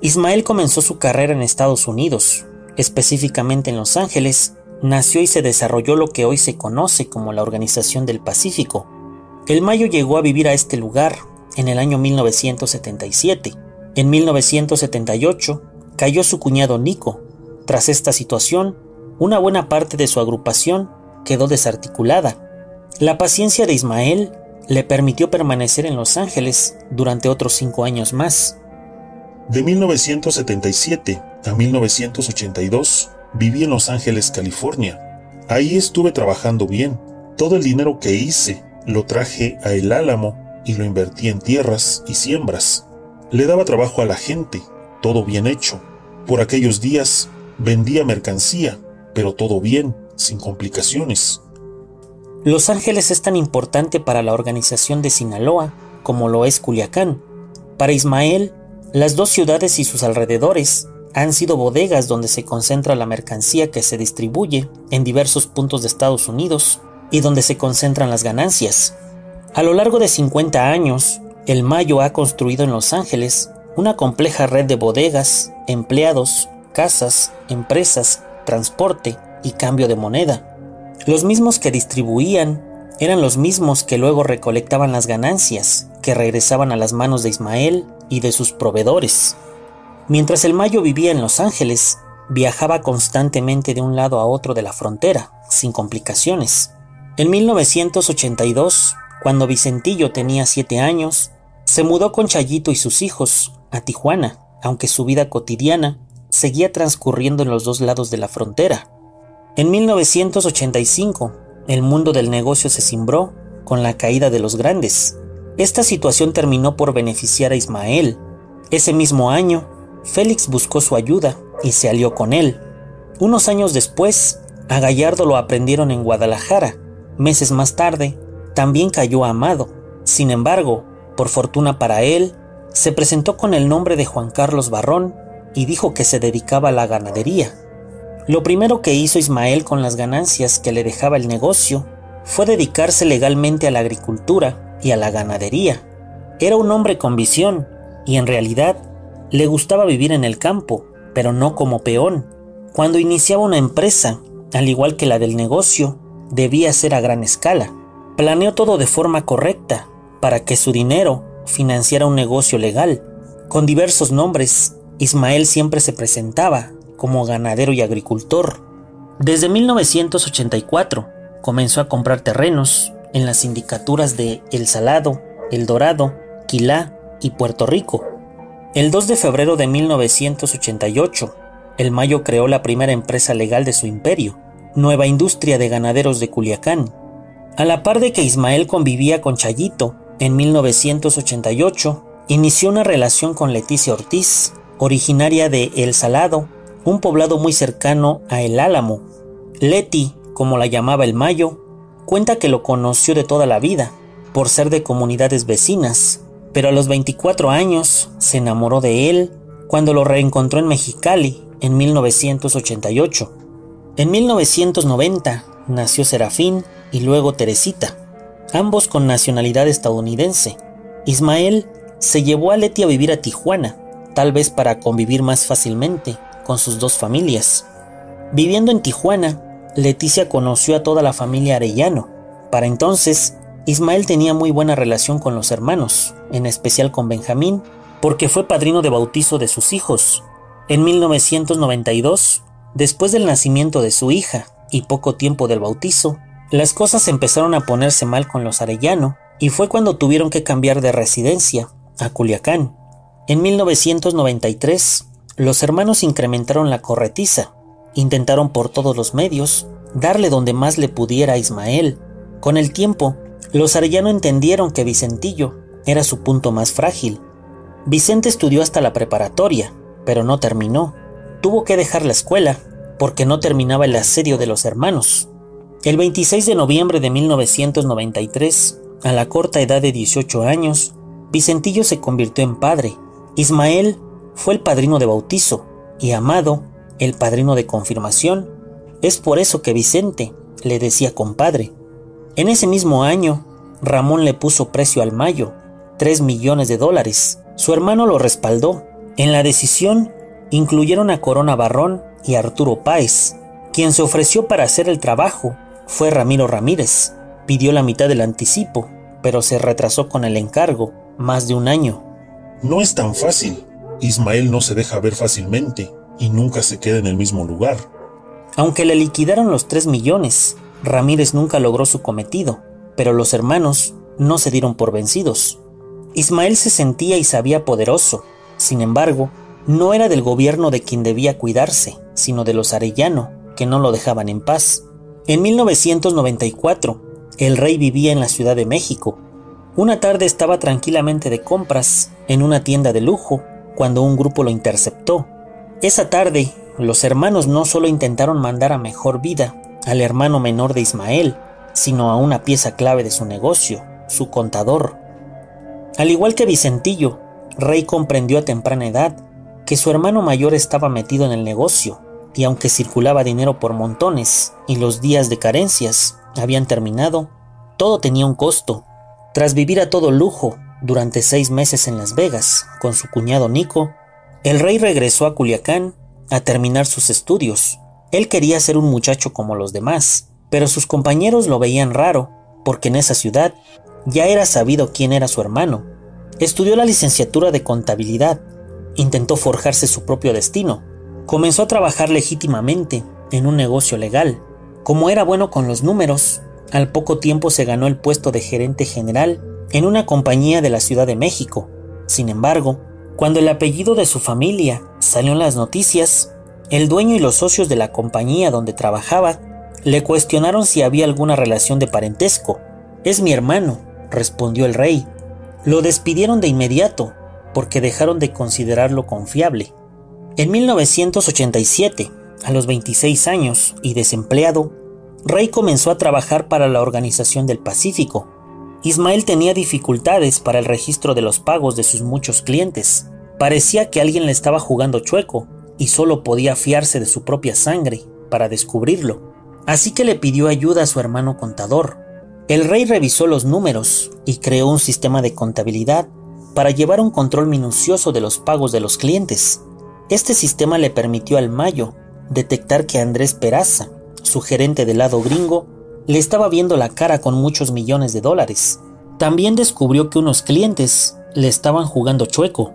Ismael comenzó su carrera en Estados Unidos, específicamente en Los Ángeles, nació y se desarrolló lo que hoy se conoce como la Organización del Pacífico. El Mayo llegó a vivir a este lugar en el año 1977. En 1978 cayó su cuñado Nico. Tras esta situación, una buena parte de su agrupación quedó desarticulada. La paciencia de Ismael le permitió permanecer en Los Ángeles durante otros cinco años más. De 1977 a 1982 viví en Los Ángeles, California. Ahí estuve trabajando bien. Todo el dinero que hice lo traje a El Álamo y lo invertí en tierras y siembras. Le daba trabajo a la gente, todo bien hecho. Por aquellos días vendía mercancía, pero todo bien, sin complicaciones. Los Ángeles es tan importante para la organización de Sinaloa como lo es Culiacán. Para Ismael, las dos ciudades y sus alrededores han sido bodegas donde se concentra la mercancía que se distribuye en diversos puntos de Estados Unidos y donde se concentran las ganancias. A lo largo de 50 años, el Mayo ha construido en Los Ángeles una compleja red de bodegas, empleados, casas, empresas, transporte y cambio de moneda. Los mismos que distribuían eran los mismos que luego recolectaban las ganancias, que regresaban a las manos de Ismael y de sus proveedores. Mientras el Mayo vivía en Los Ángeles, viajaba constantemente de un lado a otro de la frontera, sin complicaciones. En 1982, cuando Vicentillo tenía siete años, se mudó con Chayito y sus hijos a Tijuana, aunque su vida cotidiana seguía transcurriendo en los dos lados de la frontera. En 1985, el mundo del negocio se cimbró con la caída de los grandes. Esta situación terminó por beneficiar a Ismael. Ese mismo año, Félix buscó su ayuda y se alió con él. Unos años después, a Gallardo lo aprendieron en Guadalajara. Meses más tarde, también cayó Amado. Sin embargo, por fortuna para él, se presentó con el nombre de Juan Carlos Barrón y dijo que se dedicaba a la ganadería. Lo primero que hizo Ismael con las ganancias que le dejaba el negocio fue dedicarse legalmente a la agricultura y a la ganadería. Era un hombre con visión y en realidad le gustaba vivir en el campo, pero no como peón. Cuando iniciaba una empresa, al igual que la del negocio, debía ser a gran escala. Planeó todo de forma correcta para que su dinero financiara un negocio legal. Con diversos nombres, Ismael siempre se presentaba como ganadero y agricultor. Desde 1984 comenzó a comprar terrenos en las sindicaturas de El Salado, El Dorado, Quilá y Puerto Rico. El 2 de febrero de 1988, el Mayo creó la primera empresa legal de su imperio, Nueva Industria de Ganaderos de Culiacán. A la par de que Ismael convivía con Chayito, en 1988 inició una relación con Leticia Ortiz, originaria de El Salado, un poblado muy cercano a El Álamo. Leti, como la llamaba el Mayo, cuenta que lo conoció de toda la vida, por ser de comunidades vecinas, pero a los 24 años se enamoró de él cuando lo reencontró en Mexicali en 1988. En 1990 nació Serafín y luego Teresita, ambos con nacionalidad estadounidense. Ismael se llevó a Leti a vivir a Tijuana, tal vez para convivir más fácilmente con sus dos familias. Viviendo en Tijuana, Leticia conoció a toda la familia Arellano. Para entonces, Ismael tenía muy buena relación con los hermanos, en especial con Benjamín, porque fue padrino de bautizo de sus hijos. En 1992, después del nacimiento de su hija y poco tiempo del bautizo, las cosas empezaron a ponerse mal con los Arellano y fue cuando tuvieron que cambiar de residencia a Culiacán. En 1993, los hermanos incrementaron la corretiza, intentaron por todos los medios darle donde más le pudiera a Ismael. Con el tiempo, los Arellano entendieron que Vicentillo era su punto más frágil. Vicente estudió hasta la preparatoria, pero no terminó. Tuvo que dejar la escuela porque no terminaba el asedio de los hermanos. El 26 de noviembre de 1993, a la corta edad de 18 años, Vicentillo se convirtió en padre. Ismael fue el padrino de bautizo y Amado el padrino de confirmación. Es por eso que Vicente le decía compadre. En ese mismo año, Ramón le puso precio al Mayo, 3 millones de dólares. Su hermano lo respaldó En la decisión incluyeron a Corona Barrón y Arturo Páez. Quien se ofreció para hacer el trabajo fue Ramiro Ramírez. Pidió la mitad del anticipo, pero se retrasó con el encargo más de un año. No es tan fácil. Ismael no se deja ver fácilmente y nunca se queda en el mismo lugar. Aunque le liquidaron los 3 millones, Ramírez nunca logró su cometido, pero los hermanos no se dieron por vencidos. Ismael se sentía y sabía poderoso, sin embargo, no era del gobierno de quien debía cuidarse, sino de los Arellano, que no lo dejaban en paz. En 1994, el rey vivía en la Ciudad de México. Una tarde estaba tranquilamente de compras en una tienda de lujo cuando un grupo lo interceptó. Esa tarde, los hermanos no solo intentaron mandar a mejor vida al hermano menor de Ismael, sino a una pieza clave de su negocio, su contador. Al igual que Vicentillo, Rey comprendió a temprana edad que su hermano mayor estaba metido en el negocio, y aunque circulaba dinero por montones y los días de carencias habían terminado, todo tenía un costo. Tras vivir a todo lujo durante seis meses en Las Vegas con su cuñado Nico, el rey regresó a Culiacán a terminar sus estudios. Él quería ser un muchacho como los demás, pero sus compañeros lo veían raro, porque en esa ciudad ya era sabido quién era su hermano. Estudió la licenciatura de contabilidad, intentó forjarse su propio destino, comenzó a trabajar legítimamente en un negocio legal. Como era bueno con los números, al poco tiempo se ganó el puesto de gerente general en una compañía de la Ciudad de México. Sin embargo, cuando el apellido de su familia salió en las noticias, el dueño y los socios de la compañía donde trabajaba le cuestionaron si había alguna relación de parentesco. Es mi hermano, respondió el rey. Lo despidieron de inmediato porque dejaron de considerarlo confiable. En 1987, a los 26 años y desempleado, Rey comenzó a trabajar para la Organización del Pacífico, Ismael tenía dificultades para el registro de los pagos de sus muchos clientes. Parecía que alguien le estaba jugando chueco y solo podía fiarse de su propia sangre para descubrirlo. Así que le pidió ayuda a su hermano contador. El rey revisó los números y creó un sistema de contabilidad para llevar un control minucioso de los pagos de los clientes. Este sistema le permitió al Mayo detectar que Andrés Peraza, su gerente del lado gringo, le estaba viendo la cara con muchos millones de dólares. También descubrió que unos clientes le estaban jugando chueco.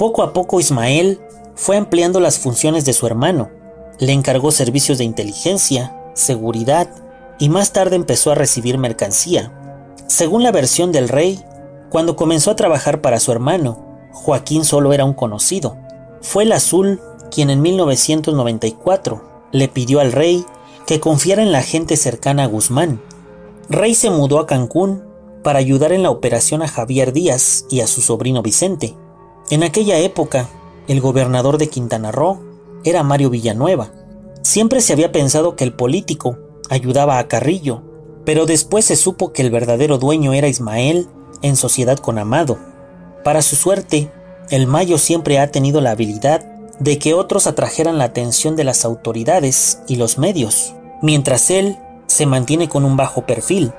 Poco a poco Ismael fue ampliando las funciones de su hermano. Le encargó servicios de inteligencia, seguridad y más tarde empezó a recibir mercancía. Según la versión del rey, cuando comenzó a trabajar para su hermano, Joaquín solo era un conocido. Fue el azul quien en 1994 le pidió al rey que confiara en la gente cercana a Guzmán. Rey se mudó a Cancún para ayudar en la operación a Javier Díaz y a su sobrino Vicente. En aquella época, el gobernador de Quintana Roo era Mario Villanueva. Siempre se había pensado que el político ayudaba a Carrillo, pero después se supo que el verdadero dueño era Ismael en sociedad con Amado. Para su suerte, el Mayo siempre ha tenido la habilidad de que otros atrajeran la atención de las autoridades y los medios mientras él se mantiene con un bajo perfil.